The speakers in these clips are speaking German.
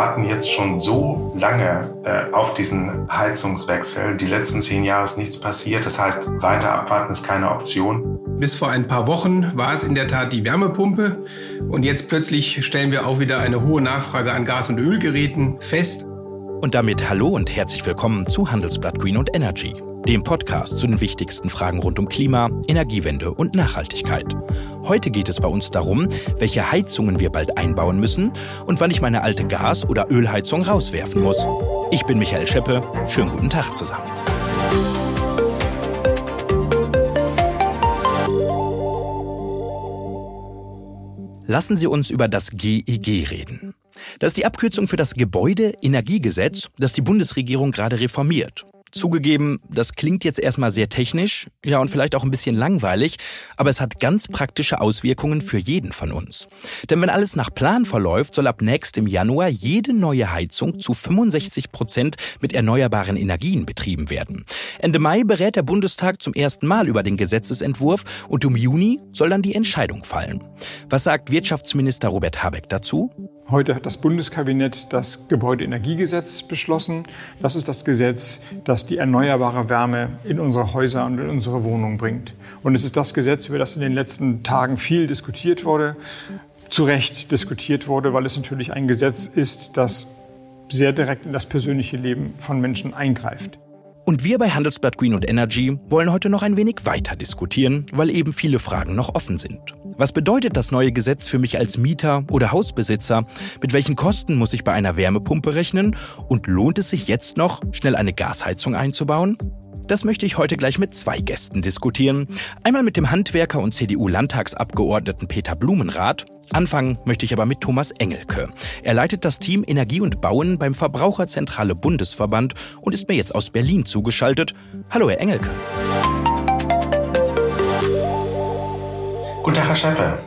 warten jetzt schon so lange äh, auf diesen Heizungswechsel. Die letzten zehn Jahre ist nichts passiert. Das heißt, weiter abwarten ist keine Option. Bis vor ein paar Wochen war es in der Tat die Wärmepumpe. Und jetzt plötzlich stellen wir auch wieder eine hohe Nachfrage an Gas- und Ölgeräten fest. Und damit hallo und herzlich willkommen zu Handelsblatt Green und Energy, dem Podcast zu den wichtigsten Fragen rund um Klima, Energiewende und Nachhaltigkeit. Heute geht es bei uns darum, welche Heizungen wir bald einbauen müssen und wann ich meine alte Gas- oder Ölheizung rauswerfen muss. Ich bin Michael Scheppe. Schönen guten Tag zusammen. Lassen Sie uns über das GEG reden. Das ist die Abkürzung für das Gebäudeenergiegesetz, das die Bundesregierung gerade reformiert. Zugegeben, das klingt jetzt erstmal sehr technisch, ja und vielleicht auch ein bisschen langweilig, aber es hat ganz praktische Auswirkungen für jeden von uns. Denn wenn alles nach Plan verläuft, soll ab nächstem Januar jede neue Heizung zu 65 Prozent mit erneuerbaren Energien betrieben werden. Ende Mai berät der Bundestag zum ersten Mal über den Gesetzesentwurf und im Juni soll dann die Entscheidung fallen. Was sagt Wirtschaftsminister Robert Habeck dazu? Heute hat das Bundeskabinett das Gebäudeenergiegesetz beschlossen. Das ist das Gesetz, das die erneuerbare Wärme in unsere Häuser und in unsere Wohnungen bringt. Und es ist das Gesetz, über das in den letzten Tagen viel diskutiert wurde, zu Recht diskutiert wurde, weil es natürlich ein Gesetz ist, das sehr direkt in das persönliche Leben von Menschen eingreift. Und wir bei Handelsblatt Green und Energy wollen heute noch ein wenig weiter diskutieren, weil eben viele Fragen noch offen sind. Was bedeutet das neue Gesetz für mich als Mieter oder Hausbesitzer? Mit welchen Kosten muss ich bei einer Wärmepumpe rechnen? Und lohnt es sich jetzt noch, schnell eine Gasheizung einzubauen? Das möchte ich heute gleich mit zwei Gästen diskutieren. Einmal mit dem Handwerker und CDU-Landtagsabgeordneten Peter Blumenrath. Anfangen möchte ich aber mit Thomas Engelke. Er leitet das Team Energie und Bauen beim Verbraucherzentrale Bundesverband und ist mir jetzt aus Berlin zugeschaltet. Hallo, Herr Engelke. Guten Tag, Herr Scheppe.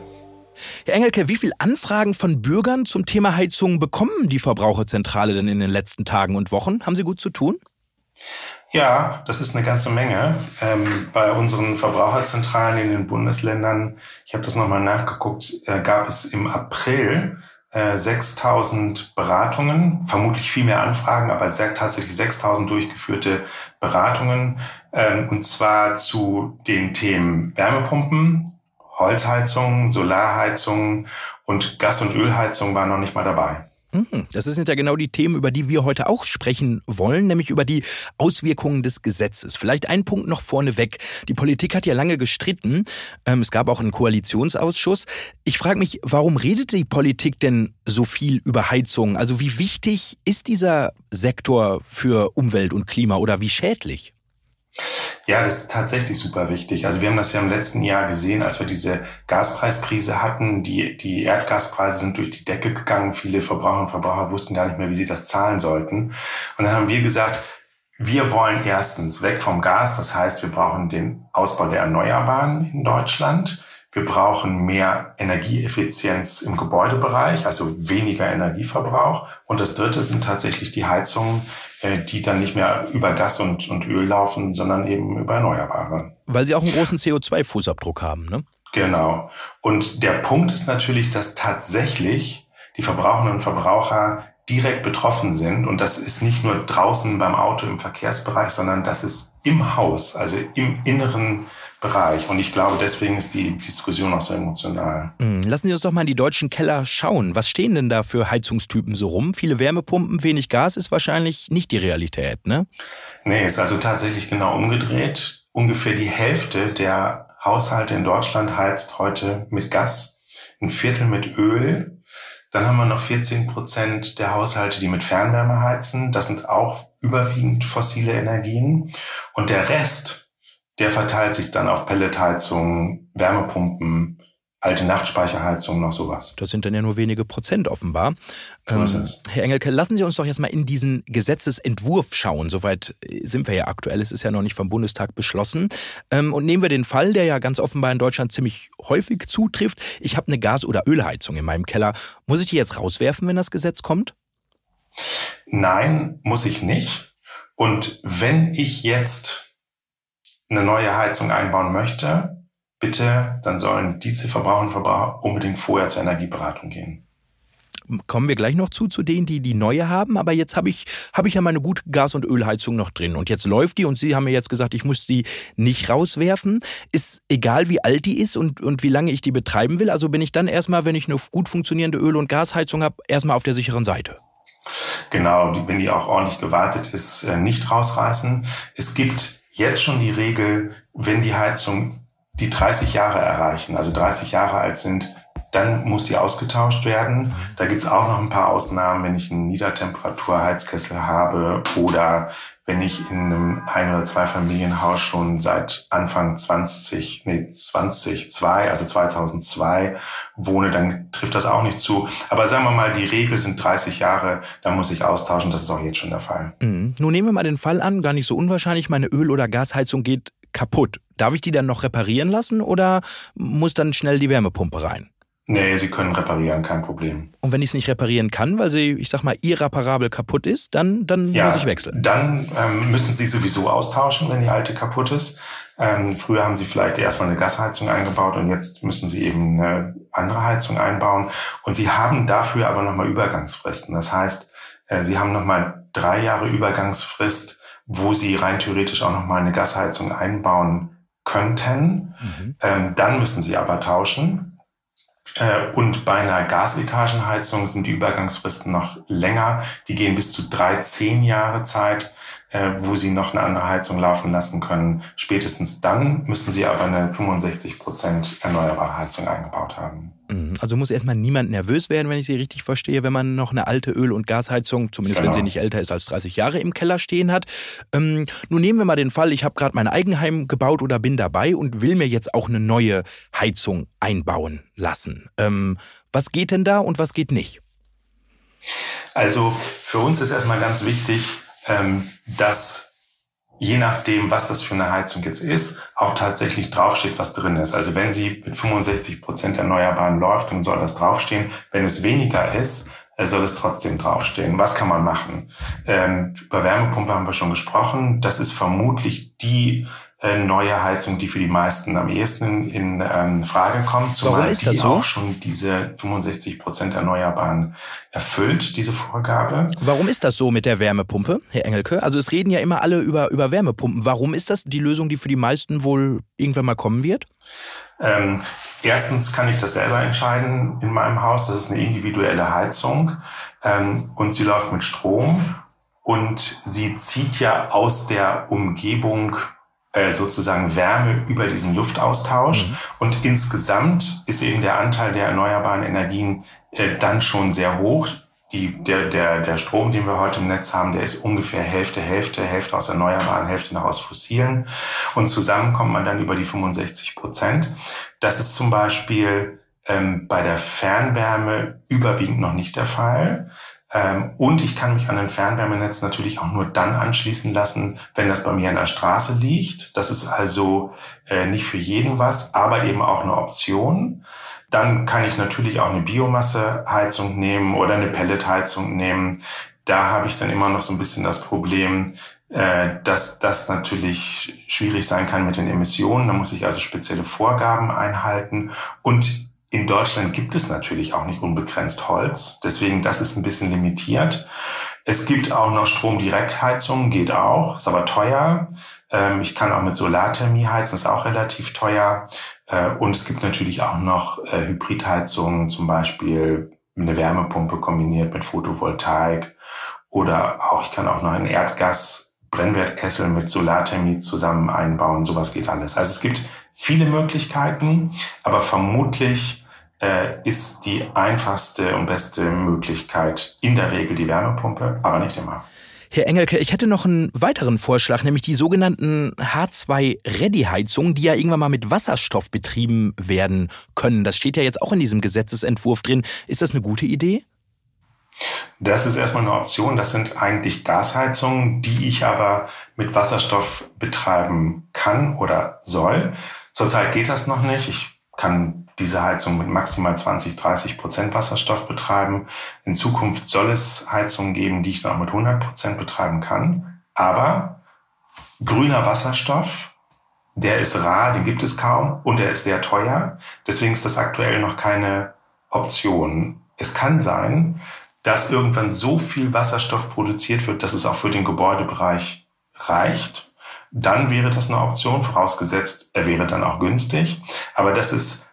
Herr Engelke, wie viele Anfragen von Bürgern zum Thema Heizung bekommen die Verbraucherzentrale denn in den letzten Tagen und Wochen? Haben Sie gut zu tun? Ja, das ist eine ganze Menge. Ähm, bei unseren Verbraucherzentralen in den Bundesländern, ich habe das nochmal nachgeguckt, äh, gab es im April äh, 6000 Beratungen, vermutlich viel mehr Anfragen, aber tatsächlich 6000 durchgeführte Beratungen, ähm, und zwar zu den Themen Wärmepumpen, Holzheizungen, Solarheizungen und Gas- und Ölheizung waren noch nicht mal dabei. Mhm. Das sind ja genau die Themen, über die wir heute auch sprechen wollen, nämlich über die Auswirkungen des Gesetzes. Vielleicht ein Punkt noch vorneweg. Die Politik hat ja lange gestritten. Ähm, es gab auch einen Koalitionsausschuss. Ich frage mich, warum redet die Politik denn so viel über Heizung? Also wie wichtig ist dieser Sektor für Umwelt und Klima oder wie schädlich? Ja, das ist tatsächlich super wichtig. Also wir haben das ja im letzten Jahr gesehen, als wir diese Gaspreiskrise hatten. Die, die Erdgaspreise sind durch die Decke gegangen. Viele Verbraucher und Verbraucher wussten gar nicht mehr, wie sie das zahlen sollten. Und dann haben wir gesagt, wir wollen erstens weg vom Gas. Das heißt, wir brauchen den Ausbau der Erneuerbaren in Deutschland. Wir brauchen mehr Energieeffizienz im Gebäudebereich, also weniger Energieverbrauch. Und das Dritte sind tatsächlich die Heizungen, die dann nicht mehr über Gas und, und Öl laufen, sondern eben über Erneuerbare. Weil sie auch einen großen CO2-Fußabdruck haben, ne? Genau. Und der Punkt ist natürlich, dass tatsächlich die Verbraucherinnen und Verbraucher direkt betroffen sind. Und das ist nicht nur draußen beim Auto im Verkehrsbereich, sondern das ist im Haus, also im Inneren Bereich. Und ich glaube, deswegen ist die Diskussion auch so emotional. Hm, lassen Sie uns doch mal in die deutschen Keller schauen. Was stehen denn da für Heizungstypen so rum? Viele Wärmepumpen, wenig Gas ist wahrscheinlich nicht die Realität, ne? Nee, ist also tatsächlich genau umgedreht. Ungefähr die Hälfte der Haushalte in Deutschland heizt heute mit Gas, ein Viertel mit Öl. Dann haben wir noch 14 Prozent der Haushalte, die mit Fernwärme heizen. Das sind auch überwiegend fossile Energien. Und der Rest, der verteilt sich dann auf Pelletheizungen, Wärmepumpen, alte Nachtspeicherheizungen, noch sowas. Das sind dann ja nur wenige Prozent offenbar. So ähm, Herr Engelke, lassen Sie uns doch jetzt mal in diesen Gesetzesentwurf schauen. Soweit sind wir ja aktuell. Es ist ja noch nicht vom Bundestag beschlossen. Ähm, und nehmen wir den Fall, der ja ganz offenbar in Deutschland ziemlich häufig zutrifft. Ich habe eine Gas- oder Ölheizung in meinem Keller. Muss ich die jetzt rauswerfen, wenn das Gesetz kommt? Nein, muss ich nicht. Und wenn ich jetzt eine neue Heizung einbauen möchte, bitte, dann sollen diese Verbraucher und Verbraucher unbedingt vorher zur Energieberatung gehen. Kommen wir gleich noch zu, zu denen, die die neue haben. Aber jetzt habe ich, habe ich ja meine gute Gas- und Ölheizung noch drin. Und jetzt läuft die und Sie haben mir jetzt gesagt, ich muss die nicht rauswerfen. Ist egal, wie alt die ist und, und wie lange ich die betreiben will. Also bin ich dann erstmal, wenn ich eine gut funktionierende Öl- und Gasheizung habe, erstmal auf der sicheren Seite. Genau, wenn die auch ordentlich gewartet ist, äh, nicht rausreißen. Es gibt jetzt schon die Regel, wenn die Heizung die 30 Jahre erreichen, also 30 Jahre alt sind, dann muss die ausgetauscht werden. Da gibt's auch noch ein paar Ausnahmen, wenn ich einen Niedertemperatur-Heizkessel habe oder wenn ich in einem Ein- oder Zweifamilienhaus schon seit Anfang 20, nee, 2002, also 2002 wohne, dann trifft das auch nicht zu. Aber sagen wir mal, die Regel sind 30 Jahre, da muss ich austauschen. Das ist auch jetzt schon der Fall. Mhm. Nun nehmen wir mal den Fall an, gar nicht so unwahrscheinlich, meine Öl- oder Gasheizung geht kaputt. Darf ich die dann noch reparieren lassen oder muss dann schnell die Wärmepumpe rein? Nee, Sie können reparieren, kein Problem. Und wenn ich es nicht reparieren kann, weil sie, ich sag mal, irreparabel kaputt ist, dann, dann ja, muss ich wechseln. Dann ähm, müssen Sie sowieso austauschen, wenn die alte kaputt ist. Ähm, früher haben Sie vielleicht erstmal eine Gasheizung eingebaut und jetzt müssen Sie eben eine andere Heizung einbauen. Und Sie haben dafür aber nochmal Übergangsfristen. Das heißt, äh, Sie haben nochmal drei Jahre Übergangsfrist, wo Sie rein theoretisch auch nochmal eine Gasheizung einbauen könnten. Mhm. Ähm, dann müssen Sie aber tauschen. Äh, und bei einer Gasetagenheizung sind die Übergangsfristen noch länger. Die gehen bis zu drei, zehn Jahre Zeit, äh, wo Sie noch eine andere Heizung laufen lassen können. Spätestens dann müssen Sie aber eine 65 Prozent erneuerbare Heizung eingebaut haben. Mhm. Also muss erstmal niemand nervös werden, wenn ich Sie richtig verstehe, wenn man noch eine alte Öl- und Gasheizung, zumindest genau. wenn sie nicht älter ist als 30 Jahre, im Keller stehen hat. Ähm, nun nehmen wir mal den Fall, ich habe gerade mein Eigenheim gebaut oder bin dabei und will mir jetzt auch eine neue Heizung einbauen lassen. Ähm, was geht denn da und was geht nicht? Also für uns ist erstmal ganz wichtig, ähm, dass je nachdem, was das für eine Heizung jetzt ist, auch tatsächlich draufsteht, was drin ist. Also wenn sie mit 65 Prozent Erneuerbaren läuft, dann soll das draufstehen. Wenn es weniger ist, äh, soll es trotzdem draufstehen. Was kann man machen? Ähm, über Wärmepumpe haben wir schon gesprochen. Das ist vermutlich die neue Heizung, die für die meisten am ehesten in, ähm, Frage kommt, zumal die so? auch schon diese 65 Prozent Erneuerbaren erfüllt, diese Vorgabe. Warum ist das so mit der Wärmepumpe, Herr Engelke? Also es reden ja immer alle über, über Wärmepumpen. Warum ist das die Lösung, die für die meisten wohl irgendwann mal kommen wird? Ähm, erstens kann ich das selber entscheiden in meinem Haus. Das ist eine individuelle Heizung ähm, und sie läuft mit Strom und sie zieht ja aus der Umgebung äh, sozusagen Wärme über diesen Luftaustausch. Mhm. Und insgesamt ist eben der Anteil der erneuerbaren Energien äh, dann schon sehr hoch. Die, der, der, der Strom, den wir heute im Netz haben, der ist ungefähr Hälfte, Hälfte, Hälfte aus Erneuerbaren, Hälfte noch aus Fossilen. Und zusammen kommt man dann über die 65 Prozent. Das ist zum Beispiel ähm, bei der Fernwärme überwiegend noch nicht der Fall. Ähm, und ich kann mich an ein Fernwärmenetz natürlich auch nur dann anschließen lassen, wenn das bei mir an der Straße liegt. Das ist also äh, nicht für jeden was, aber eben auch eine Option. Dann kann ich natürlich auch eine Biomasseheizung nehmen oder eine Pelletheizung nehmen. Da habe ich dann immer noch so ein bisschen das Problem, äh, dass das natürlich schwierig sein kann mit den Emissionen. Da muss ich also spezielle Vorgaben einhalten. Und in Deutschland gibt es natürlich auch nicht unbegrenzt Holz. Deswegen, das ist ein bisschen limitiert. Es gibt auch noch Stromdirektheizung, geht auch, ist aber teuer. Ähm, ich kann auch mit Solarthermie heizen, ist auch relativ teuer. Äh, und es gibt natürlich auch noch äh, Hybridheizungen, zum Beispiel eine Wärmepumpe kombiniert mit Photovoltaik. Oder auch, ich kann auch noch einen Erdgas Brennwertkessel mit Solarthermie zusammen einbauen. Sowas geht alles. Also es gibt viele Möglichkeiten, aber vermutlich ist die einfachste und beste Möglichkeit in der Regel die Wärmepumpe, aber nicht immer. Herr Engelke, ich hätte noch einen weiteren Vorschlag, nämlich die sogenannten H2-Ready-Heizungen, die ja irgendwann mal mit Wasserstoff betrieben werden können. Das steht ja jetzt auch in diesem Gesetzesentwurf drin. Ist das eine gute Idee? Das ist erstmal eine Option. Das sind eigentlich Gasheizungen, die ich aber mit Wasserstoff betreiben kann oder soll. Zurzeit geht das noch nicht. Ich kann diese Heizung mit maximal 20, 30 Prozent Wasserstoff betreiben. In Zukunft soll es Heizungen geben, die ich dann auch mit 100 Prozent betreiben kann. Aber grüner Wasserstoff, der ist rar, den gibt es kaum und der ist sehr teuer. Deswegen ist das aktuell noch keine Option. es kann sein, dass irgendwann so viel Wasserstoff produziert wird, dass es auch für den Gebäudebereich reicht. Dann wäre das eine Option, vorausgesetzt, er wäre dann auch günstig. Aber das ist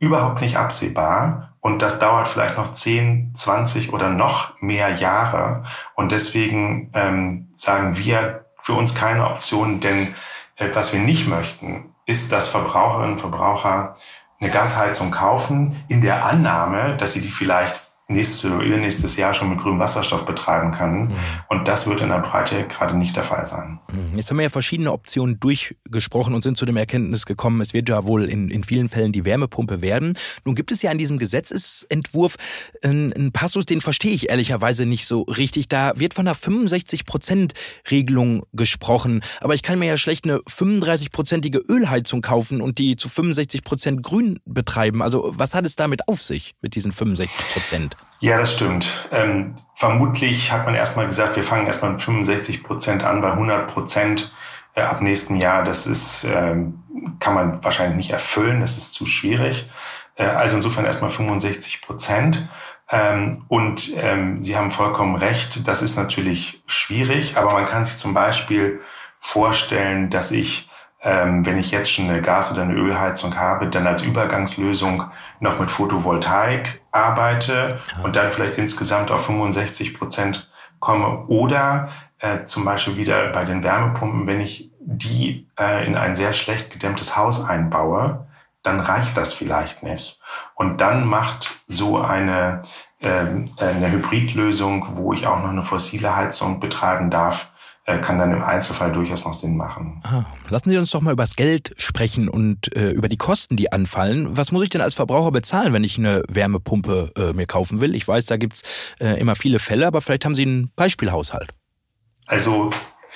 überhaupt nicht absehbar und das dauert vielleicht noch 10, 20 oder noch mehr Jahre. Und deswegen ähm, sagen wir für uns keine Option, denn äh, was wir nicht möchten, ist, dass Verbraucherinnen und Verbraucher eine Gasheizung kaufen, in der Annahme, dass sie die vielleicht nächstes oder nächstes Jahr schon mit grünem Wasserstoff betreiben können. Mhm. Und das wird in der Breite gerade nicht der Fall sein. Mhm. Jetzt haben wir ja verschiedene Optionen durchgesprochen und sind zu dem Erkenntnis gekommen, es wird ja wohl in, in vielen Fällen die Wärmepumpe werden. Nun gibt es ja in diesem Gesetzesentwurf einen, einen Passus, den verstehe ich ehrlicherweise nicht so richtig. Da wird von einer 65-Prozent-Regelung gesprochen. Aber ich kann mir ja schlecht eine 35-prozentige Ölheizung kaufen und die zu 65 Prozent grün betreiben. Also was hat es damit auf sich mit diesen 65 Prozent? Ja, das stimmt. Ähm, vermutlich hat man erstmal gesagt, wir fangen erstmal mit 65 Prozent an, bei 100 Prozent äh, ab nächsten Jahr. Das ist, ähm, kann man wahrscheinlich nicht erfüllen, das ist zu schwierig. Äh, also insofern erstmal 65 Prozent. Ähm, und ähm, Sie haben vollkommen recht, das ist natürlich schwierig, aber man kann sich zum Beispiel vorstellen, dass ich ähm, wenn ich jetzt schon eine Gas- oder eine Ölheizung habe, dann als Übergangslösung noch mit Photovoltaik arbeite ja. und dann vielleicht insgesamt auf 65 Prozent komme. Oder äh, zum Beispiel wieder bei den Wärmepumpen, wenn ich die äh, in ein sehr schlecht gedämmtes Haus einbaue, dann reicht das vielleicht nicht. Und dann macht so eine, äh, eine Hybridlösung, wo ich auch noch eine fossile Heizung betreiben darf, kann dann im Einzelfall durchaus noch Sinn machen. Ah, lassen Sie uns doch mal über das Geld sprechen und äh, über die Kosten, die anfallen. Was muss ich denn als Verbraucher bezahlen, wenn ich eine Wärmepumpe äh, mir kaufen will? Ich weiß, da gibt's äh, immer viele Fälle, aber vielleicht haben Sie einen Beispielhaushalt. Also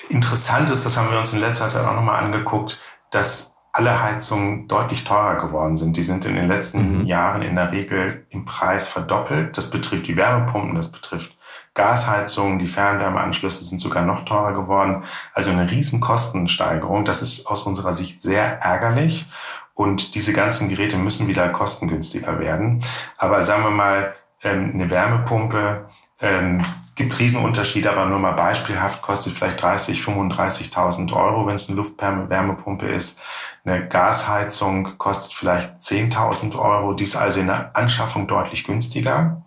interessant ist, das haben wir uns in letzter Zeit auch nochmal angeguckt, dass alle Heizungen deutlich teurer geworden sind. Die sind in den letzten mhm. Jahren in der Regel im Preis verdoppelt. Das betrifft die Wärmepumpen, das betrifft Gasheizungen, die Fernwärmeanschlüsse sind sogar noch teurer geworden. Also eine riesen Kostensteigerung. Das ist aus unserer Sicht sehr ärgerlich. Und diese ganzen Geräte müssen wieder kostengünstiger werden. Aber sagen wir mal, ähm, eine Wärmepumpe ähm, gibt Riesenunterschiede, aber nur mal beispielhaft kostet vielleicht 30, 35.000 Euro, wenn es eine Luftwärmepumpe ist. Eine Gasheizung kostet vielleicht 10.000 Euro. Die ist also in der Anschaffung deutlich günstiger.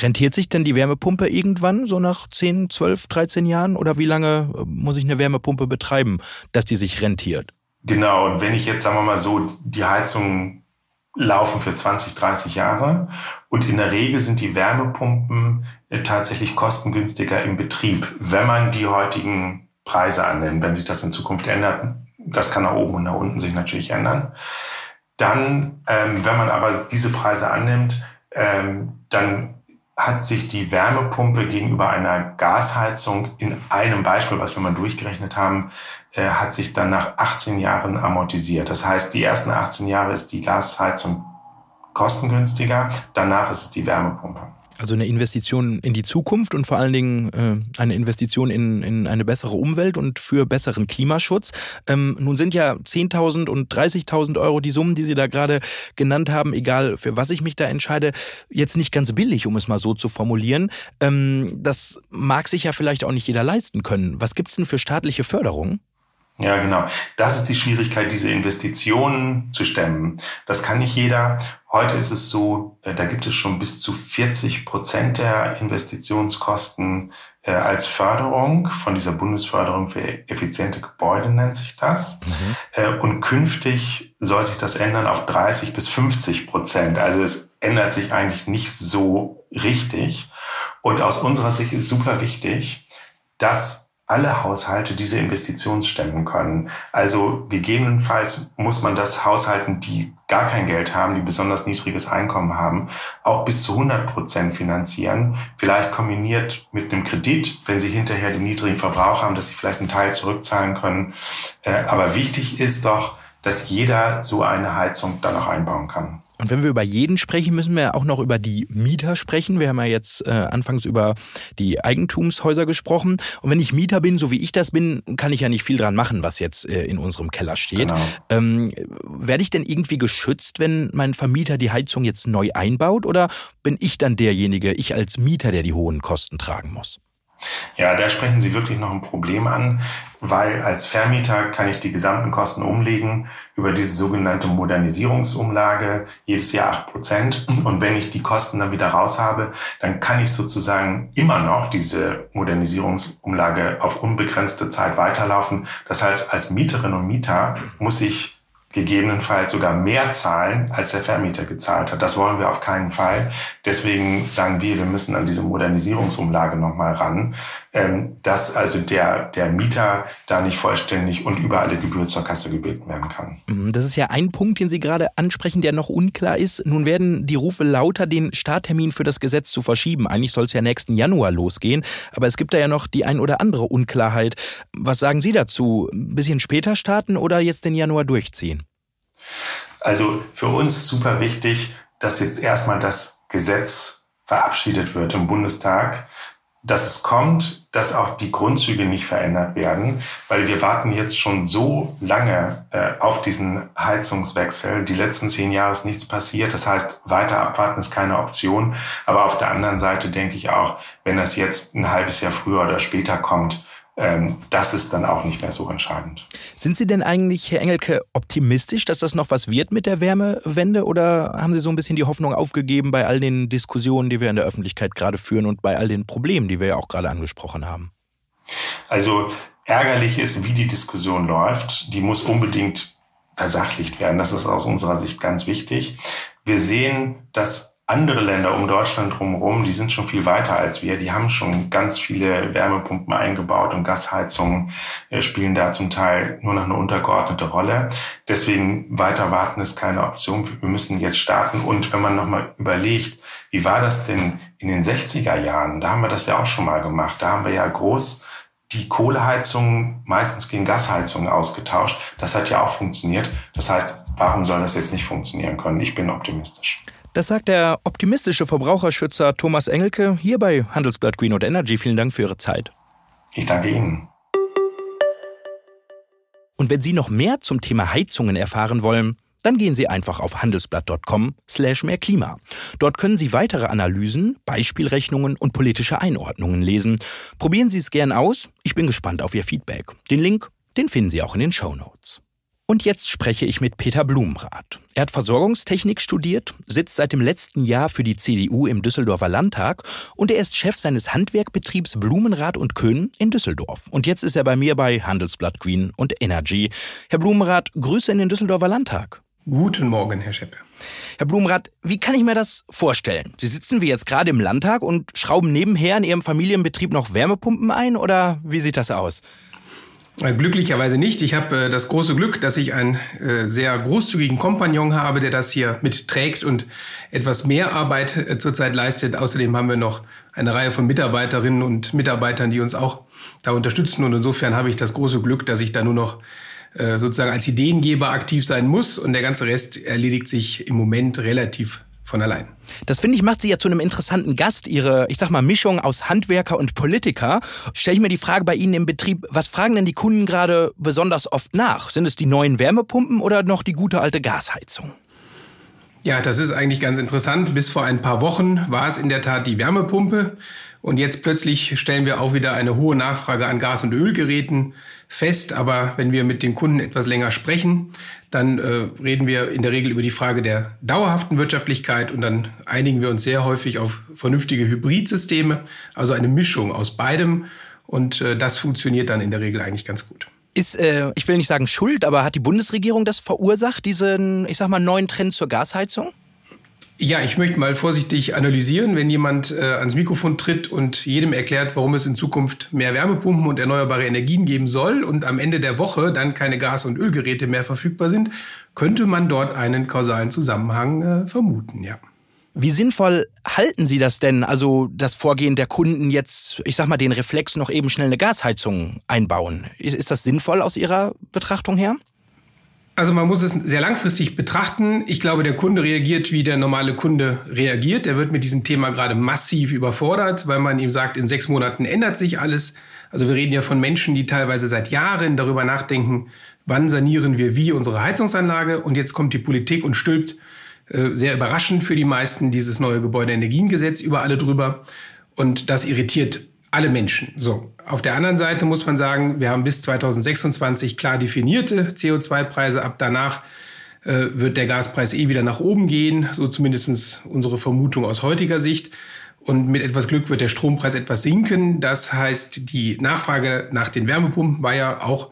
Rentiert sich denn die Wärmepumpe irgendwann, so nach 10, 12, 13 Jahren? Oder wie lange äh, muss ich eine Wärmepumpe betreiben, dass die sich rentiert? Genau, und wenn ich jetzt, sagen wir mal so, die Heizung laufen für 20, 30 Jahre. Und in der Regel sind die Wärmepumpen äh, tatsächlich kostengünstiger im Betrieb, wenn man die heutigen Preise annimmt. Wenn sich das in Zukunft ändert, das kann nach oben und nach unten sich natürlich ändern. Dann, ähm, wenn man aber diese Preise annimmt, ähm, dann hat sich die Wärmepumpe gegenüber einer Gasheizung in einem Beispiel, was wir mal durchgerechnet haben, äh, hat sich dann nach 18 Jahren amortisiert. Das heißt, die ersten 18 Jahre ist die Gasheizung kostengünstiger, danach ist es die Wärmepumpe. Also eine Investition in die Zukunft und vor allen Dingen äh, eine Investition in, in eine bessere Umwelt und für besseren Klimaschutz. Ähm, nun sind ja 10.000 und 30.000 Euro die Summen, die Sie da gerade genannt haben, egal für was ich mich da entscheide, jetzt nicht ganz billig, um es mal so zu formulieren. Ähm, das mag sich ja vielleicht auch nicht jeder leisten können. Was gibt's denn für staatliche Förderung? Ja, genau. Das ist die Schwierigkeit, diese Investitionen zu stemmen. Das kann nicht jeder. Heute ist es so, äh, da gibt es schon bis zu 40 Prozent der Investitionskosten äh, als Förderung von dieser Bundesförderung für effiziente Gebäude nennt sich das. Mhm. Äh, und künftig soll sich das ändern auf 30 bis 50 Prozent. Also es ändert sich eigentlich nicht so richtig. Und aus unserer Sicht ist super wichtig, dass alle Haushalte diese Investition stemmen können. Also gegebenenfalls muss man das Haushalten, die gar kein Geld haben, die besonders niedriges Einkommen haben, auch bis zu 100 Prozent finanzieren. Vielleicht kombiniert mit einem Kredit, wenn sie hinterher den niedrigen Verbrauch haben, dass sie vielleicht einen Teil zurückzahlen können. Äh, aber wichtig ist doch, dass jeder so eine Heizung dann auch einbauen kann. Und wenn wir über jeden sprechen, müssen wir auch noch über die Mieter sprechen. Wir haben ja jetzt äh, anfangs über die Eigentumshäuser gesprochen. Und wenn ich Mieter bin, so wie ich das bin, kann ich ja nicht viel dran machen, was jetzt äh, in unserem Keller steht. Genau. Ähm, werde ich denn irgendwie geschützt, wenn mein Vermieter die Heizung jetzt neu einbaut? Oder bin ich dann derjenige, ich als Mieter, der die hohen Kosten tragen muss? Ja, da sprechen Sie wirklich noch ein Problem an, weil als Vermieter kann ich die gesamten Kosten umlegen über diese sogenannte Modernisierungsumlage, jedes Jahr acht Prozent. Und wenn ich die Kosten dann wieder raus habe, dann kann ich sozusagen immer noch diese Modernisierungsumlage auf unbegrenzte Zeit weiterlaufen. Das heißt, als Mieterin und Mieter muss ich gegebenenfalls sogar mehr zahlen, als der Vermieter gezahlt hat. Das wollen wir auf keinen Fall. Deswegen sagen wir, wir müssen an diese Modernisierungsumlage nochmal ran, dass also der, der Mieter da nicht vollständig und über alle Gebühr zur Kasse gebeten werden kann. Mhm, das ist ja ein Punkt, den Sie gerade ansprechen, der noch unklar ist. Nun werden die Rufe lauter, den Starttermin für das Gesetz zu verschieben. Eigentlich soll es ja nächsten Januar losgehen, aber es gibt da ja noch die ein oder andere Unklarheit. Was sagen Sie dazu? Ein bisschen später starten oder jetzt den Januar durchziehen? Also für uns super wichtig, dass jetzt erstmal das Gesetz verabschiedet wird im Bundestag, dass es kommt, dass auch die Grundzüge nicht verändert werden, weil wir warten jetzt schon so lange äh, auf diesen Heizungswechsel. Die letzten zehn Jahre ist nichts passiert. Das heißt, weiter abwarten ist keine Option. Aber auf der anderen Seite denke ich auch, wenn das jetzt ein halbes Jahr früher oder später kommt, das ist dann auch nicht mehr so entscheidend. Sind Sie denn eigentlich, Herr Engelke, optimistisch, dass das noch was wird mit der Wärmewende oder haben Sie so ein bisschen die Hoffnung aufgegeben bei all den Diskussionen, die wir in der Öffentlichkeit gerade führen und bei all den Problemen, die wir ja auch gerade angesprochen haben? Also ärgerlich ist, wie die Diskussion läuft. Die muss unbedingt versachlicht werden. Das ist aus unserer Sicht ganz wichtig. Wir sehen, dass andere Länder um Deutschland drumherum, die sind schon viel weiter als wir. Die haben schon ganz viele Wärmepumpen eingebaut und Gasheizungen äh, spielen da zum Teil nur noch eine untergeordnete Rolle. Deswegen weiter warten ist keine Option. Wir müssen jetzt starten. Und wenn man nochmal überlegt, wie war das denn in den 60er Jahren? Da haben wir das ja auch schon mal gemacht. Da haben wir ja groß die Kohleheizung meistens gegen Gasheizungen ausgetauscht. Das hat ja auch funktioniert. Das heißt, warum soll das jetzt nicht funktionieren können? Ich bin optimistisch. Das sagt der optimistische Verbraucherschützer Thomas Engelke hier bei Handelsblatt Green und Energy. Vielen Dank für Ihre Zeit. Ich danke Ihnen. Und wenn Sie noch mehr zum Thema Heizungen erfahren wollen, dann gehen Sie einfach auf handelsblatt.com slash mehr Klima. Dort können Sie weitere Analysen, Beispielrechnungen und politische Einordnungen lesen. Probieren Sie es gern aus. Ich bin gespannt auf Ihr Feedback. Den Link, den finden Sie auch in den Show Notes. Und jetzt spreche ich mit Peter Blumenrath. Er hat Versorgungstechnik studiert, sitzt seit dem letzten Jahr für die CDU im Düsseldorfer Landtag und er ist Chef seines Handwerkbetriebs Blumenrath und Köhn in Düsseldorf. Und jetzt ist er bei mir bei Handelsblatt Green und Energy. Herr Blumenrath, Grüße in den Düsseldorfer Landtag. Guten Morgen, Herr Scheppe. Herr Blumenrath, wie kann ich mir das vorstellen? Sie sitzen wie jetzt gerade im Landtag und schrauben nebenher in Ihrem Familienbetrieb noch Wärmepumpen ein oder wie sieht das aus? Äh, glücklicherweise nicht. Ich habe äh, das große Glück, dass ich einen äh, sehr großzügigen Kompagnon habe, der das hier mitträgt und etwas mehr Arbeit äh, zurzeit leistet. Außerdem haben wir noch eine Reihe von Mitarbeiterinnen und Mitarbeitern, die uns auch da unterstützen. Und insofern habe ich das große Glück, dass ich da nur noch äh, sozusagen als Ideengeber aktiv sein muss und der ganze Rest erledigt sich im Moment relativ von allein. Das finde ich macht sie ja zu einem interessanten Gast. Ihre, ich sag mal, Mischung aus Handwerker und Politiker. Stelle ich mir die Frage bei Ihnen im Betrieb, was fragen denn die Kunden gerade besonders oft nach? Sind es die neuen Wärmepumpen oder noch die gute alte Gasheizung? Ja, das ist eigentlich ganz interessant. Bis vor ein paar Wochen war es in der Tat die Wärmepumpe. Und jetzt plötzlich stellen wir auch wieder eine hohe Nachfrage an Gas- und Ölgeräten fest. Aber wenn wir mit den Kunden etwas länger sprechen, dann äh, reden wir in der Regel über die Frage der dauerhaften Wirtschaftlichkeit und dann einigen wir uns sehr häufig auf vernünftige Hybridsysteme, also eine Mischung aus beidem. Und äh, das funktioniert dann in der Regel eigentlich ganz gut. Ist, äh, ich will nicht sagen Schuld, aber hat die Bundesregierung das verursacht, diesen, ich sag mal, neuen Trend zur Gasheizung? Ja, ich möchte mal vorsichtig analysieren, wenn jemand äh, ans Mikrofon tritt und jedem erklärt, warum es in Zukunft mehr Wärmepumpen und erneuerbare Energien geben soll und am Ende der Woche dann keine Gas- und Ölgeräte mehr verfügbar sind, könnte man dort einen kausalen Zusammenhang äh, vermuten, ja. Wie sinnvoll halten Sie das denn, also das Vorgehen der Kunden jetzt, ich sag mal, den Reflex noch eben schnell eine Gasheizung einbauen? Ist, ist das sinnvoll aus Ihrer Betrachtung her? Also man muss es sehr langfristig betrachten. Ich glaube, der Kunde reagiert, wie der normale Kunde reagiert. Er wird mit diesem Thema gerade massiv überfordert, weil man ihm sagt, in sechs Monaten ändert sich alles. Also wir reden ja von Menschen, die teilweise seit Jahren darüber nachdenken, wann sanieren wir wie unsere Heizungsanlage. Und jetzt kommt die Politik und stülpt äh, sehr überraschend für die meisten dieses neue Gebäudeenergiengesetz über alle drüber. Und das irritiert alle Menschen. So. Auf der anderen Seite muss man sagen, wir haben bis 2026 klar definierte CO2-Preise. Ab danach äh, wird der Gaspreis eh wieder nach oben gehen. So zumindest unsere Vermutung aus heutiger Sicht. Und mit etwas Glück wird der Strompreis etwas sinken. Das heißt, die Nachfrage nach den Wärmepumpen war ja auch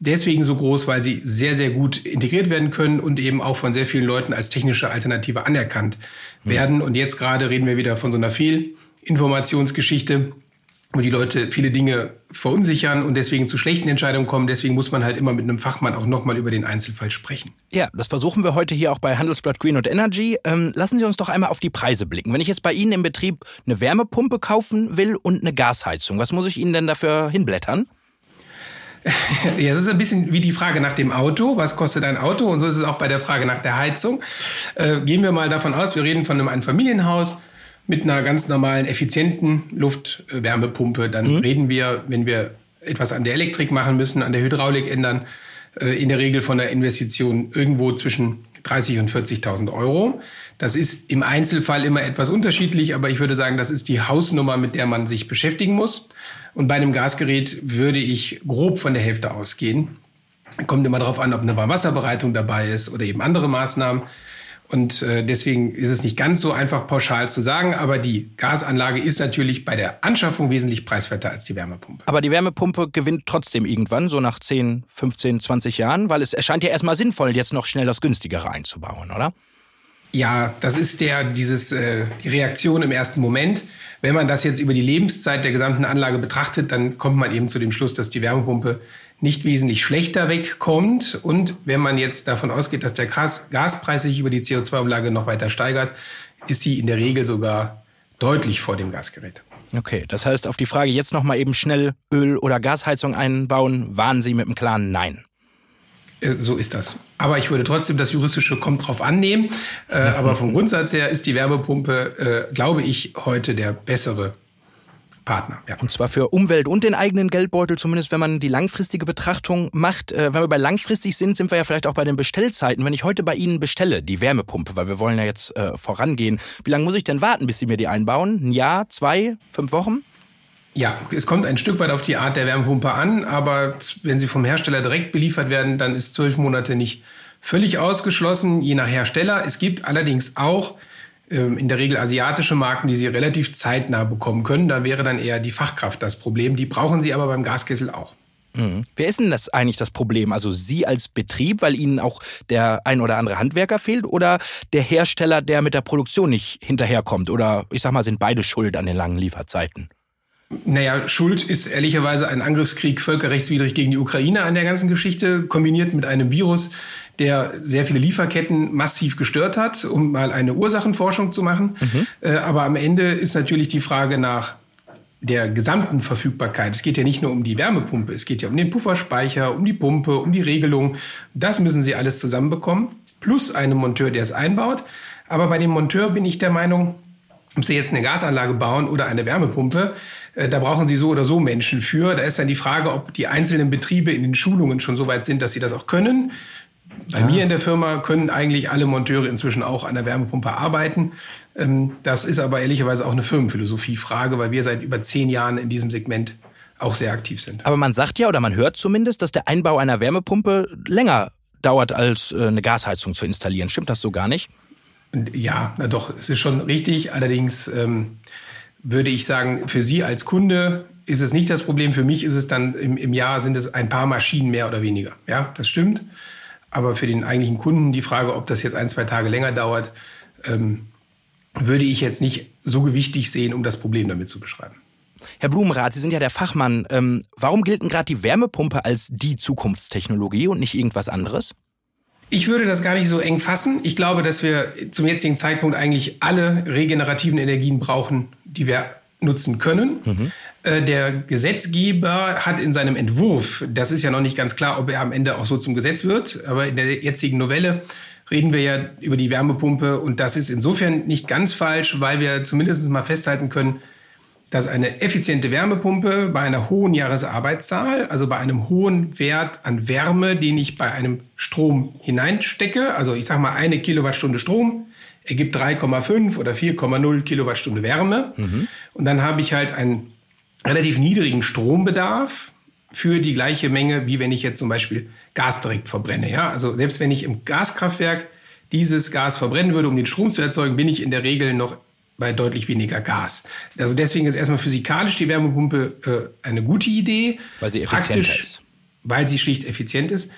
deswegen so groß, weil sie sehr, sehr gut integriert werden können und eben auch von sehr vielen Leuten als technische Alternative anerkannt werden. Und jetzt gerade reden wir wieder von so einer Fehlinformationsgeschichte wo die Leute viele Dinge verunsichern und deswegen zu schlechten Entscheidungen kommen. Deswegen muss man halt immer mit einem Fachmann auch nochmal über den Einzelfall sprechen. Ja, das versuchen wir heute hier auch bei Handelsblatt Green und Energy. Ähm, lassen Sie uns doch einmal auf die Preise blicken. Wenn ich jetzt bei Ihnen im Betrieb eine Wärmepumpe kaufen will und eine Gasheizung, was muss ich Ihnen denn dafür hinblättern? Ja, es ist ein bisschen wie die Frage nach dem Auto. Was kostet ein Auto? Und so ist es auch bei der Frage nach der Heizung. Äh, gehen wir mal davon aus, wir reden von einem Einfamilienhaus mit einer ganz normalen, effizienten Luftwärmepumpe. Dann mhm. reden wir, wenn wir etwas an der Elektrik machen müssen, an der Hydraulik ändern, äh, in der Regel von der Investition irgendwo zwischen 30 und 40.000 Euro. Das ist im Einzelfall immer etwas unterschiedlich, aber ich würde sagen, das ist die Hausnummer, mit der man sich beschäftigen muss. Und bei einem Gasgerät würde ich grob von der Hälfte ausgehen. Kommt immer darauf an, ob eine Warmwasserbereitung dabei ist oder eben andere Maßnahmen. Und äh, deswegen ist es nicht ganz so einfach pauschal zu sagen, aber die Gasanlage ist natürlich bei der Anschaffung wesentlich preiswerter als die Wärmepumpe. Aber die Wärmepumpe gewinnt trotzdem irgendwann, so nach 10, 15, 20 Jahren, weil es erscheint ja erstmal sinnvoll, jetzt noch schnell das günstigere einzubauen, oder? Ja, das ist der, dieses, äh, die Reaktion im ersten Moment. Wenn man das jetzt über die Lebenszeit der gesamten Anlage betrachtet, dann kommt man eben zu dem Schluss, dass die Wärmepumpe nicht wesentlich schlechter wegkommt. Und wenn man jetzt davon ausgeht, dass der Gaspreis sich über die CO2-Umlage noch weiter steigert, ist sie in der Regel sogar deutlich vor dem Gasgerät. Okay, das heißt, auf die Frage jetzt noch mal eben schnell Öl- oder Gasheizung einbauen, waren Sie mit dem klaren Nein? Äh, so ist das. Aber ich würde trotzdem das Juristische kommt drauf annehmen. Äh, aber vom Grundsatz her ist die Wärmepumpe, äh, glaube ich, heute der bessere Partner. Ja. Und zwar für Umwelt und den eigenen Geldbeutel, zumindest wenn man die langfristige Betrachtung macht. Äh, wenn wir bei langfristig sind, sind wir ja vielleicht auch bei den Bestellzeiten. Wenn ich heute bei Ihnen bestelle, die Wärmepumpe, weil wir wollen ja jetzt äh, vorangehen, wie lange muss ich denn warten, bis Sie mir die einbauen? Ein Jahr, zwei, fünf Wochen? Ja, es kommt ein Stück weit auf die Art der Wärmepumpe an, aber wenn sie vom Hersteller direkt beliefert werden, dann ist zwölf Monate nicht völlig ausgeschlossen, je nach Hersteller. Es gibt allerdings auch in der Regel asiatische Marken, die sie relativ zeitnah bekommen können. Da wäre dann eher die Fachkraft das Problem. Die brauchen sie aber beim Gaskessel auch. Mhm. Wer ist denn das eigentlich das Problem? Also Sie als Betrieb, weil Ihnen auch der ein oder andere Handwerker fehlt oder der Hersteller, der mit der Produktion nicht hinterherkommt? Oder ich sag mal, sind beide schuld an den langen Lieferzeiten? Naja, Schuld ist ehrlicherweise ein Angriffskrieg völkerrechtswidrig gegen die Ukraine an der ganzen Geschichte, kombiniert mit einem Virus, der sehr viele Lieferketten massiv gestört hat, um mal eine Ursachenforschung zu machen. Mhm. Äh, aber am Ende ist natürlich die Frage nach der gesamten Verfügbarkeit. Es geht ja nicht nur um die Wärmepumpe, es geht ja um den Pufferspeicher, um die Pumpe, um die Regelung. Das müssen Sie alles zusammenbekommen, plus einen Monteur, der es einbaut. Aber bei dem Monteur bin ich der Meinung, ob Sie jetzt eine Gasanlage bauen oder eine Wärmepumpe, äh, da brauchen Sie so oder so Menschen für. Da ist dann die Frage, ob die einzelnen Betriebe in den Schulungen schon so weit sind, dass sie das auch können. Bei ja. mir in der Firma können eigentlich alle Monteure inzwischen auch an der Wärmepumpe arbeiten. Ähm, das ist aber ehrlicherweise auch eine Firmenphilosophiefrage, weil wir seit über zehn Jahren in diesem Segment auch sehr aktiv sind. Aber man sagt ja oder man hört zumindest, dass der Einbau einer Wärmepumpe länger dauert, als äh, eine Gasheizung zu installieren. Stimmt das so gar nicht? Ja, na doch, es ist schon richtig. Allerdings ähm, würde ich sagen, für Sie als Kunde ist es nicht das Problem. Für mich ist es dann im, im Jahr sind es ein paar Maschinen mehr oder weniger. Ja, das stimmt. Aber für den eigentlichen Kunden die Frage, ob das jetzt ein, zwei Tage länger dauert, ähm, würde ich jetzt nicht so gewichtig sehen, um das Problem damit zu beschreiben. Herr Blumenrath, Sie sind ja der Fachmann. Ähm, warum gilt denn gerade die Wärmepumpe als die Zukunftstechnologie und nicht irgendwas anderes? Ich würde das gar nicht so eng fassen. Ich glaube, dass wir zum jetzigen Zeitpunkt eigentlich alle regenerativen Energien brauchen, die wir nutzen können. Mhm. Äh, der Gesetzgeber hat in seinem Entwurf, das ist ja noch nicht ganz klar, ob er am Ende auch so zum Gesetz wird, aber in der jetzigen Novelle reden wir ja über die Wärmepumpe und das ist insofern nicht ganz falsch, weil wir zumindest mal festhalten können, dass eine effiziente Wärmepumpe bei einer hohen Jahresarbeitszahl, also bei einem hohen Wert an Wärme, den ich bei einem Strom hineinstecke, also ich sage mal eine Kilowattstunde Strom, ergibt 3,5 oder 4,0 Kilowattstunde Wärme. Mhm. Und dann habe ich halt einen relativ niedrigen Strombedarf für die gleiche Menge, wie wenn ich jetzt zum Beispiel Gas direkt verbrenne. Ja? Also selbst wenn ich im Gaskraftwerk dieses Gas verbrennen würde, um den Strom zu erzeugen, bin ich in der Regel noch bei deutlich weniger Gas. Also deswegen ist erstmal physikalisch die Wärmepumpe äh, eine gute Idee. Weil sie effizienter ist. Weil sie schlicht effizient ist.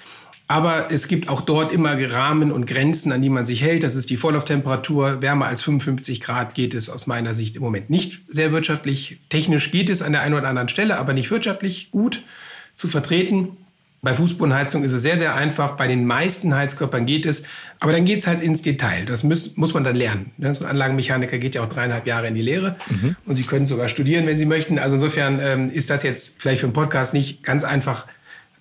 Aber es gibt auch dort immer Rahmen und Grenzen, an die man sich hält. Das ist die Vorlauftemperatur. Wärmer als 55 Grad geht es aus meiner Sicht im Moment nicht sehr wirtschaftlich. Technisch geht es an der einen oder anderen Stelle, aber nicht wirtschaftlich gut zu vertreten. Bei Fußbodenheizung ist es sehr, sehr einfach. Bei den meisten Heizkörpern geht es. Aber dann geht es halt ins Detail. Das muss, muss man dann lernen. Ne, so ein Anlagenmechaniker geht ja auch dreieinhalb Jahre in die Lehre. Mhm. Und Sie können sogar studieren, wenn Sie möchten. Also insofern ähm, ist das jetzt vielleicht für einen Podcast nicht ganz einfach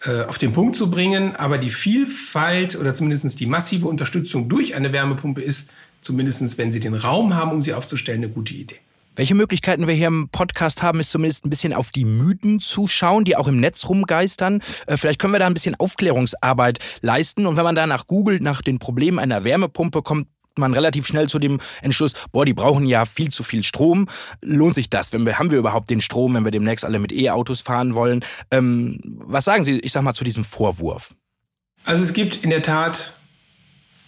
äh, auf den Punkt zu bringen. Aber die Vielfalt oder zumindest die massive Unterstützung durch eine Wärmepumpe ist, zumindest wenn Sie den Raum haben, um sie aufzustellen, eine gute Idee. Welche Möglichkeiten wir hier im Podcast haben, ist zumindest ein bisschen auf die Mythen zu schauen, die auch im Netz rumgeistern. Äh, vielleicht können wir da ein bisschen Aufklärungsarbeit leisten. Und wenn man danach googelt, nach den Problemen einer Wärmepumpe, kommt man relativ schnell zu dem Entschluss, boah, die brauchen ja viel zu viel Strom. Lohnt sich das? Wenn wir, haben wir überhaupt den Strom, wenn wir demnächst alle mit E-Autos fahren wollen? Ähm, was sagen Sie, ich sag mal, zu diesem Vorwurf? Also es gibt in der Tat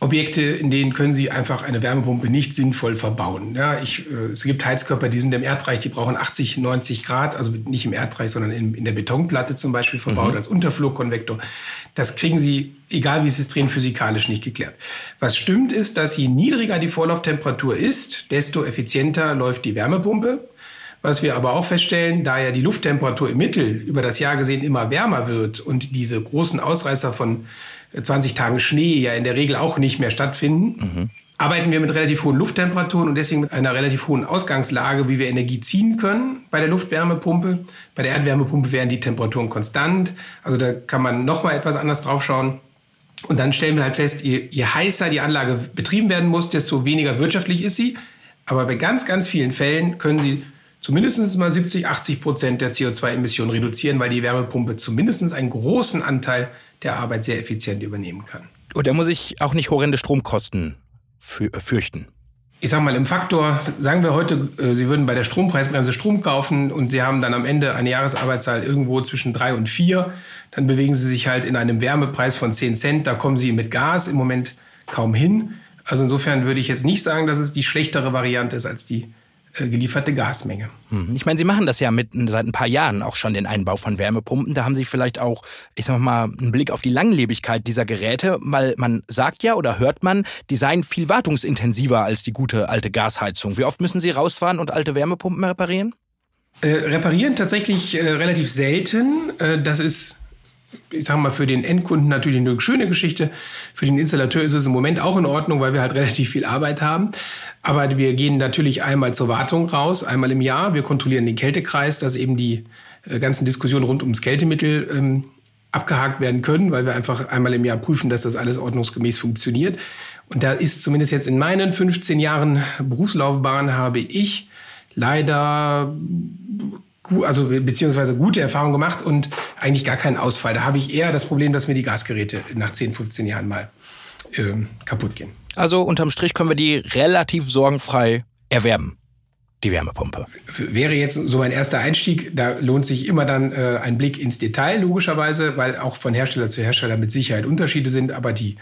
Objekte, in denen können Sie einfach eine Wärmepumpe nicht sinnvoll verbauen. Ja, ich, äh, es gibt Heizkörper, die sind im Erdreich, die brauchen 80, 90 Grad, also nicht im Erdreich, sondern in, in der Betonplatte zum Beispiel verbaut mhm. als Unterflurkonvektor. Das kriegen Sie, egal wie Sie es drehen, physikalisch nicht geklärt. Was stimmt ist, dass je niedriger die Vorlauftemperatur ist, desto effizienter läuft die Wärmepumpe. Was wir aber auch feststellen, da ja die Lufttemperatur im Mittel über das Jahr gesehen immer wärmer wird und diese großen Ausreißer von 20 Tagen Schnee ja in der Regel auch nicht mehr stattfinden, mhm. arbeiten wir mit relativ hohen Lufttemperaturen und deswegen mit einer relativ hohen Ausgangslage, wie wir Energie ziehen können bei der Luftwärmepumpe. Bei der Erdwärmepumpe wären die Temperaturen konstant. Also da kann man noch mal etwas anders drauf schauen. Und dann stellen wir halt fest, je, je heißer die Anlage betrieben werden muss, desto weniger wirtschaftlich ist sie. Aber bei ganz, ganz vielen Fällen können Sie zumindest mal 70, 80 Prozent der CO2-Emissionen reduzieren, weil die Wärmepumpe zumindest einen großen Anteil der Arbeit sehr effizient übernehmen kann. Und da muss ich auch nicht horrende Stromkosten äh, fürchten. Ich sage mal, im Faktor, sagen wir heute, äh, Sie würden bei der Strompreisbremse Strom kaufen und Sie haben dann am Ende eine Jahresarbeitszahl irgendwo zwischen drei und vier, dann bewegen Sie sich halt in einem Wärmepreis von zehn Cent. Da kommen Sie mit Gas im Moment kaum hin. Also insofern würde ich jetzt nicht sagen, dass es die schlechtere Variante ist als die gelieferte Gasmenge. Hm. Ich meine, Sie machen das ja mit, seit ein paar Jahren auch schon den Einbau von Wärmepumpen. Da haben Sie vielleicht auch, ich sag mal, einen Blick auf die Langlebigkeit dieser Geräte, weil man sagt ja oder hört man, die seien viel wartungsintensiver als die gute alte Gasheizung. Wie oft müssen Sie rausfahren und alte Wärmepumpen reparieren? Äh, reparieren tatsächlich äh, relativ selten. Äh, das ist ich sage mal, für den Endkunden natürlich eine schöne Geschichte. Für den Installateur ist es im Moment auch in Ordnung, weil wir halt relativ viel Arbeit haben. Aber wir gehen natürlich einmal zur Wartung raus, einmal im Jahr. Wir kontrollieren den Kältekreis, dass eben die äh, ganzen Diskussionen rund ums Kältemittel ähm, abgehakt werden können, weil wir einfach einmal im Jahr prüfen, dass das alles ordnungsgemäß funktioniert. Und da ist zumindest jetzt in meinen 15 Jahren Berufslaufbahn habe ich leider also beziehungsweise gute Erfahrungen gemacht und eigentlich gar keinen Ausfall. Da habe ich eher das Problem, dass mir die Gasgeräte nach 10, 15 Jahren mal ähm, kaputt gehen. Also unterm Strich können wir die relativ sorgenfrei erwerben. Die Wärmepumpe. Wäre jetzt so mein erster Einstieg. Da lohnt sich immer dann äh, ein Blick ins Detail, logischerweise, weil auch von Hersteller zu Hersteller mit Sicherheit Unterschiede sind. Aber die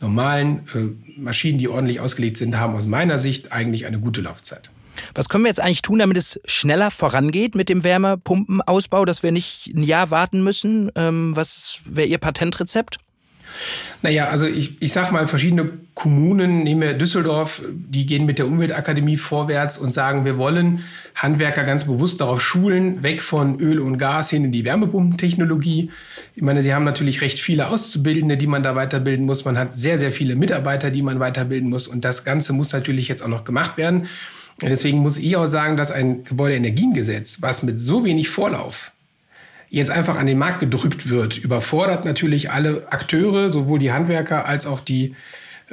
normalen äh, Maschinen, die ordentlich ausgelegt sind, haben aus meiner Sicht eigentlich eine gute Laufzeit. Was können wir jetzt eigentlich tun, damit es schneller vorangeht mit dem Wärmepumpenausbau, dass wir nicht ein Jahr warten müssen? Ähm, was wäre Ihr Patentrezept? Naja, also ich, ich sag mal, verschiedene Kommunen, nehmen wir Düsseldorf, die gehen mit der Umweltakademie vorwärts und sagen, wir wollen Handwerker ganz bewusst darauf schulen, weg von Öl und Gas hin in die Wärmepumpentechnologie. Ich meine, sie haben natürlich recht viele Auszubildende, die man da weiterbilden muss. Man hat sehr, sehr viele Mitarbeiter, die man weiterbilden muss. Und das Ganze muss natürlich jetzt auch noch gemacht werden. Deswegen muss ich auch sagen, dass ein Gebäudeenergiegesetz, was mit so wenig Vorlauf jetzt einfach an den Markt gedrückt wird, überfordert natürlich alle Akteure, sowohl die Handwerker als auch die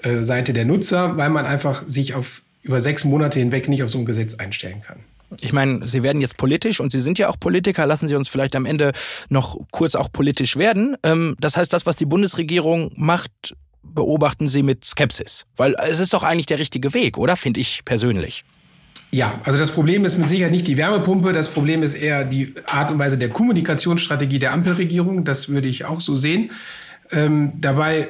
äh, Seite der Nutzer, weil man einfach sich auf über sechs Monate hinweg nicht auf so ein Gesetz einstellen kann. Ich meine, Sie werden jetzt politisch und Sie sind ja auch Politiker. Lassen Sie uns vielleicht am Ende noch kurz auch politisch werden. Ähm, das heißt, das, was die Bundesregierung macht, beobachten Sie mit Skepsis. Weil es ist doch eigentlich der richtige Weg, oder? Finde ich persönlich. Ja, also das Problem ist mit Sicherheit nicht die Wärmepumpe. Das Problem ist eher die Art und Weise der Kommunikationsstrategie der Ampelregierung. Das würde ich auch so sehen. Ähm, dabei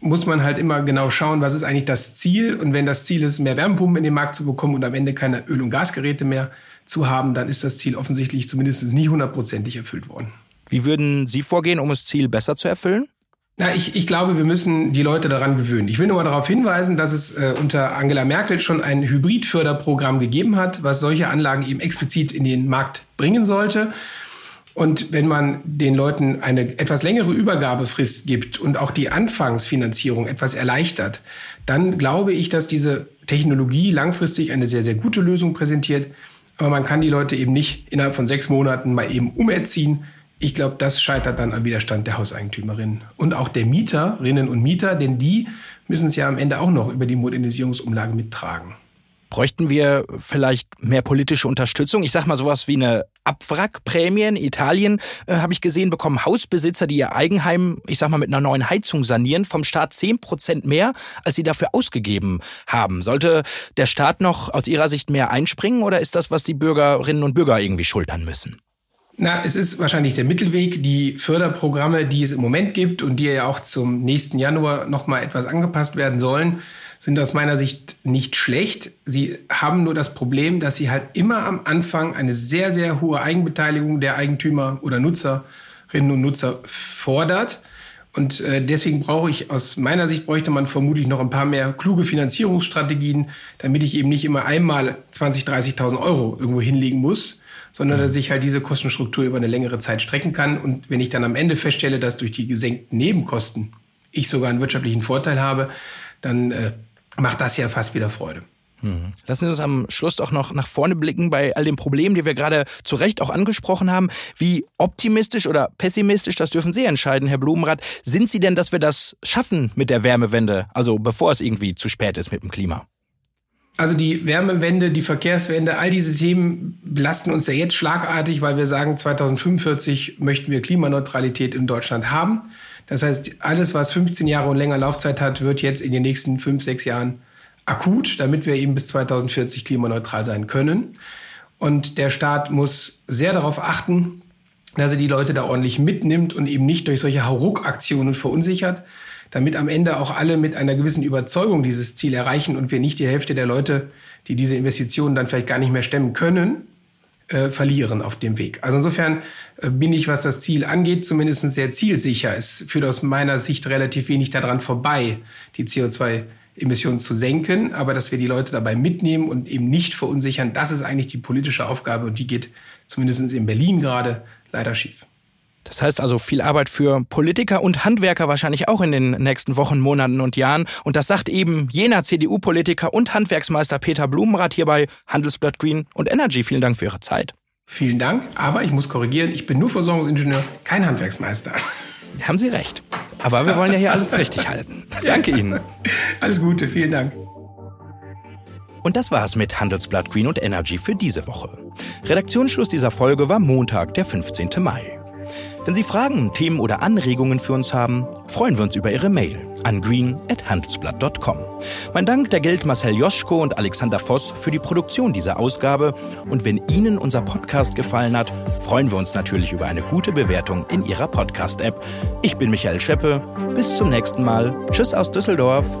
muss man halt immer genau schauen, was ist eigentlich das Ziel. Und wenn das Ziel ist, mehr Wärmepumpen in den Markt zu bekommen und am Ende keine Öl- und Gasgeräte mehr zu haben, dann ist das Ziel offensichtlich zumindest nicht hundertprozentig erfüllt worden. Wie würden Sie vorgehen, um das Ziel besser zu erfüllen? Na, ich, ich glaube, wir müssen die Leute daran gewöhnen. Ich will nur mal darauf hinweisen, dass es äh, unter Angela Merkel schon ein Hybridförderprogramm gegeben hat, was solche Anlagen eben explizit in den Markt bringen sollte. Und wenn man den Leuten eine etwas längere Übergabefrist gibt und auch die Anfangsfinanzierung etwas erleichtert, dann glaube ich, dass diese Technologie langfristig eine sehr, sehr gute Lösung präsentiert. Aber man kann die Leute eben nicht innerhalb von sechs Monaten mal eben umerziehen. Ich glaube, das scheitert dann am Widerstand der Hauseigentümerinnen und auch der Mieterinnen und Mieter, denn die müssen es ja am Ende auch noch über die Modernisierungsumlage mittragen. Bräuchten wir vielleicht mehr politische Unterstützung? Ich sag mal sowas wie eine Abwrackprämie. In Italien äh, habe ich gesehen, bekommen Hausbesitzer, die ihr Eigenheim, ich sag mal, mit einer neuen Heizung sanieren, vom Staat zehn Prozent mehr, als sie dafür ausgegeben haben. Sollte der Staat noch aus Ihrer Sicht mehr einspringen oder ist das, was die Bürgerinnen und Bürger irgendwie schultern müssen? Na, es ist wahrscheinlich der Mittelweg. Die Förderprogramme, die es im Moment gibt und die ja auch zum nächsten Januar nochmal etwas angepasst werden sollen, sind aus meiner Sicht nicht schlecht. Sie haben nur das Problem, dass sie halt immer am Anfang eine sehr, sehr hohe Eigenbeteiligung der Eigentümer oder Nutzerinnen und Nutzer fordert. Und äh, deswegen brauche ich, aus meiner Sicht bräuchte man vermutlich noch ein paar mehr kluge Finanzierungsstrategien, damit ich eben nicht immer einmal 20, 30.000 Euro irgendwo hinlegen muss, sondern dass ich halt diese Kostenstruktur über eine längere Zeit strecken kann. Und wenn ich dann am Ende feststelle, dass durch die gesenkten Nebenkosten ich sogar einen wirtschaftlichen Vorteil habe, dann äh, macht das ja fast wieder Freude. Hm. Lassen Sie uns am Schluss auch noch nach vorne blicken bei all den Problemen, die wir gerade zu Recht auch angesprochen haben. Wie optimistisch oder pessimistisch, das dürfen Sie entscheiden, Herr Blumenrath. Sind Sie denn, dass wir das schaffen mit der Wärmewende, also bevor es irgendwie zu spät ist mit dem Klima? Also die Wärmewende, die Verkehrswende, all diese Themen belasten uns ja jetzt schlagartig, weil wir sagen, 2045 möchten wir Klimaneutralität in Deutschland haben. Das heißt, alles, was 15 Jahre und länger Laufzeit hat, wird jetzt in den nächsten 5, 6 Jahren akut, damit wir eben bis 2040 klimaneutral sein können. Und der Staat muss sehr darauf achten, dass er die Leute da ordentlich mitnimmt und eben nicht durch solche Hauruck-Aktionen verunsichert, damit am Ende auch alle mit einer gewissen Überzeugung dieses Ziel erreichen und wir nicht die Hälfte der Leute, die diese Investitionen dann vielleicht gar nicht mehr stemmen können, äh, verlieren auf dem Weg. Also insofern äh, bin ich, was das Ziel angeht, zumindest sehr zielsicher. Es führt aus meiner Sicht relativ wenig daran vorbei, die CO2-Emissionen zu senken, aber dass wir die Leute dabei mitnehmen und eben nicht verunsichern, das ist eigentlich die politische Aufgabe und die geht zumindest in Berlin gerade leider schief. Das heißt also viel Arbeit für Politiker und Handwerker wahrscheinlich auch in den nächsten Wochen, Monaten und Jahren. Und das sagt eben jener CDU-Politiker und Handwerksmeister Peter Blumenrath hier bei Handelsblatt Green und Energy. Vielen Dank für Ihre Zeit. Vielen Dank, aber ich muss korrigieren, ich bin nur Versorgungsingenieur, kein Handwerksmeister. Haben Sie recht. Aber wir wollen ja hier alles richtig halten. Danke Ihnen. Alles Gute, vielen Dank. Und das war's mit Handelsblatt Green und Energy für diese Woche. Redaktionsschluss dieser Folge war Montag, der 15. Mai. Wenn Sie Fragen, Themen oder Anregungen für uns haben, freuen wir uns über Ihre Mail an green.handelsblatt.com. Mein Dank der gilt Marcel Joschko und Alexander Voss für die Produktion dieser Ausgabe. Und wenn Ihnen unser Podcast gefallen hat, freuen wir uns natürlich über eine gute Bewertung in Ihrer Podcast-App. Ich bin Michael Scheppe. Bis zum nächsten Mal. Tschüss aus Düsseldorf.